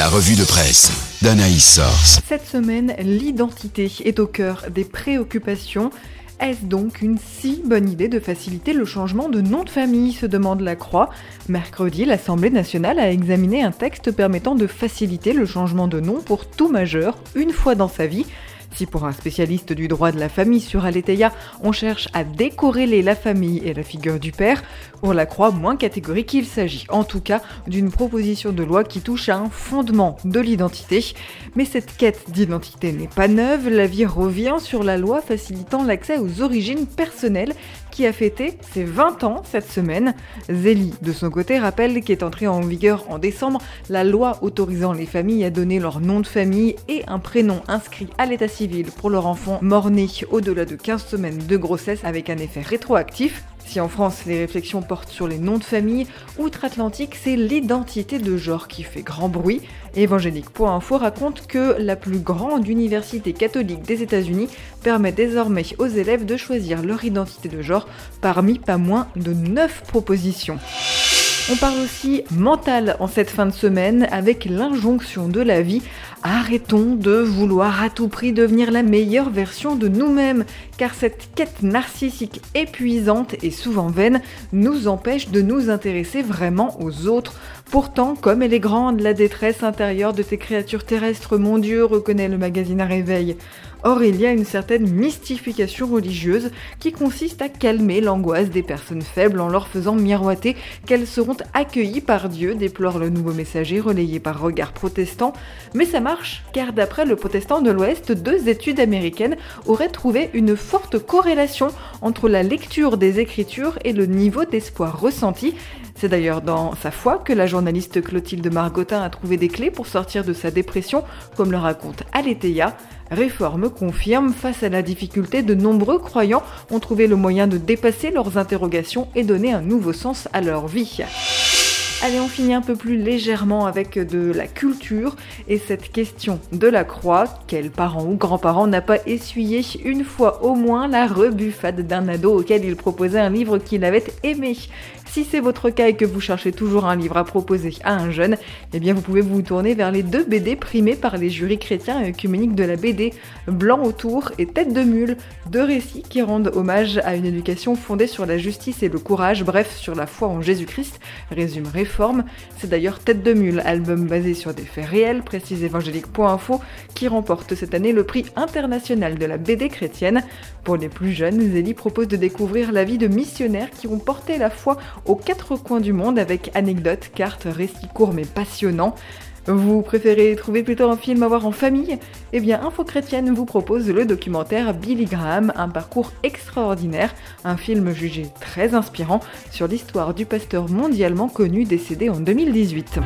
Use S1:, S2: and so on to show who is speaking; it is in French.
S1: La revue de presse d'Anaïs Source.
S2: Cette semaine, l'identité est au cœur des préoccupations. Est-ce donc une si bonne idée de faciliter le changement de nom de famille se demande la Croix. Mercredi, l'Assemblée nationale a examiné un texte permettant de faciliter le changement de nom pour tout majeur une fois dans sa vie. Si pour un spécialiste du droit de la famille sur Aletheia, on cherche à décorréler la famille et la figure du père, on la croit moins catégorique il s'agit en tout cas d'une proposition de loi qui touche à un fondement de l'identité. Mais cette quête d'identité n'est pas neuve, la vie revient sur la loi facilitant l'accès aux origines personnelles qui a fêté ses 20 ans cette semaine. Zélie, de son côté, rappelle qu'est entrée en vigueur en décembre la loi autorisant les familles à donner leur nom de famille et un prénom inscrit à l'état civil pour leur enfant mort-né au-delà de 15 semaines de grossesse avec un effet rétroactif. Si en France les réflexions portent sur les noms de famille, outre-Atlantique c'est l'identité de genre qui fait grand bruit. Évangélique.info raconte que la plus grande université catholique des États-Unis permet désormais aux élèves de choisir leur identité de genre parmi pas moins de 9 propositions. On parle aussi mental en cette fin de semaine avec l'injonction de la vie. Arrêtons de vouloir à tout prix devenir la meilleure version de nous-mêmes, car cette quête narcissique épuisante et souvent vaine nous empêche de nous intéresser vraiment aux autres. Pourtant, comme elle est grande, la détresse intérieure de tes créatures terrestres, mon Dieu, reconnaît le magazine à réveil. Or, il y a une certaine mystification religieuse qui consiste à calmer l'angoisse des personnes faibles en leur faisant miroiter qu'elles seront accueillies par Dieu, déplore le nouveau messager relayé par Regard Protestant. Mais ça marche, car d'après le Protestant de l'Ouest, deux études américaines auraient trouvé une forte corrélation entre la lecture des Écritures et le niveau d'espoir ressenti. C'est d'ailleurs dans sa foi que la journaliste Clotilde Margotin a trouvé des clés pour sortir de sa dépression, comme le raconte Aletheia. Réforme confirme, face à la difficulté, de nombreux croyants ont trouvé le moyen de dépasser leurs interrogations et donner un nouveau sens à leur vie. Allez, on finit un peu plus légèrement avec de la culture et cette question de la croix. Quel parent ou grand-parent n'a pas essuyé une fois au moins la rebuffade d'un ado auquel il proposait un livre qu'il avait aimé? Si c'est votre cas et que vous cherchez toujours un livre à proposer à un jeune, eh bien vous pouvez vous tourner vers les deux BD primés par les jurys chrétiens et œcuméniques de la BD, Blanc autour et Tête de mule, deux récits qui rendent hommage à une éducation fondée sur la justice et le courage, bref, sur la foi en Jésus-Christ, résume C'est d'ailleurs Tête de mule, album basé sur des faits réels, précise évangélique.info, qui remporte cette année le prix international de la BD chrétienne. Pour les plus jeunes, Zélie propose de découvrir la vie de missionnaires qui ont porté la foi aux quatre coins du monde avec anecdotes, cartes, récits courts mais passionnants. Vous préférez trouver plutôt un film à voir en famille? Eh bien, Info Chrétienne vous propose le documentaire Billy Graham, un parcours extraordinaire, un film jugé très inspirant sur l'histoire du pasteur mondialement connu décédé en 2018.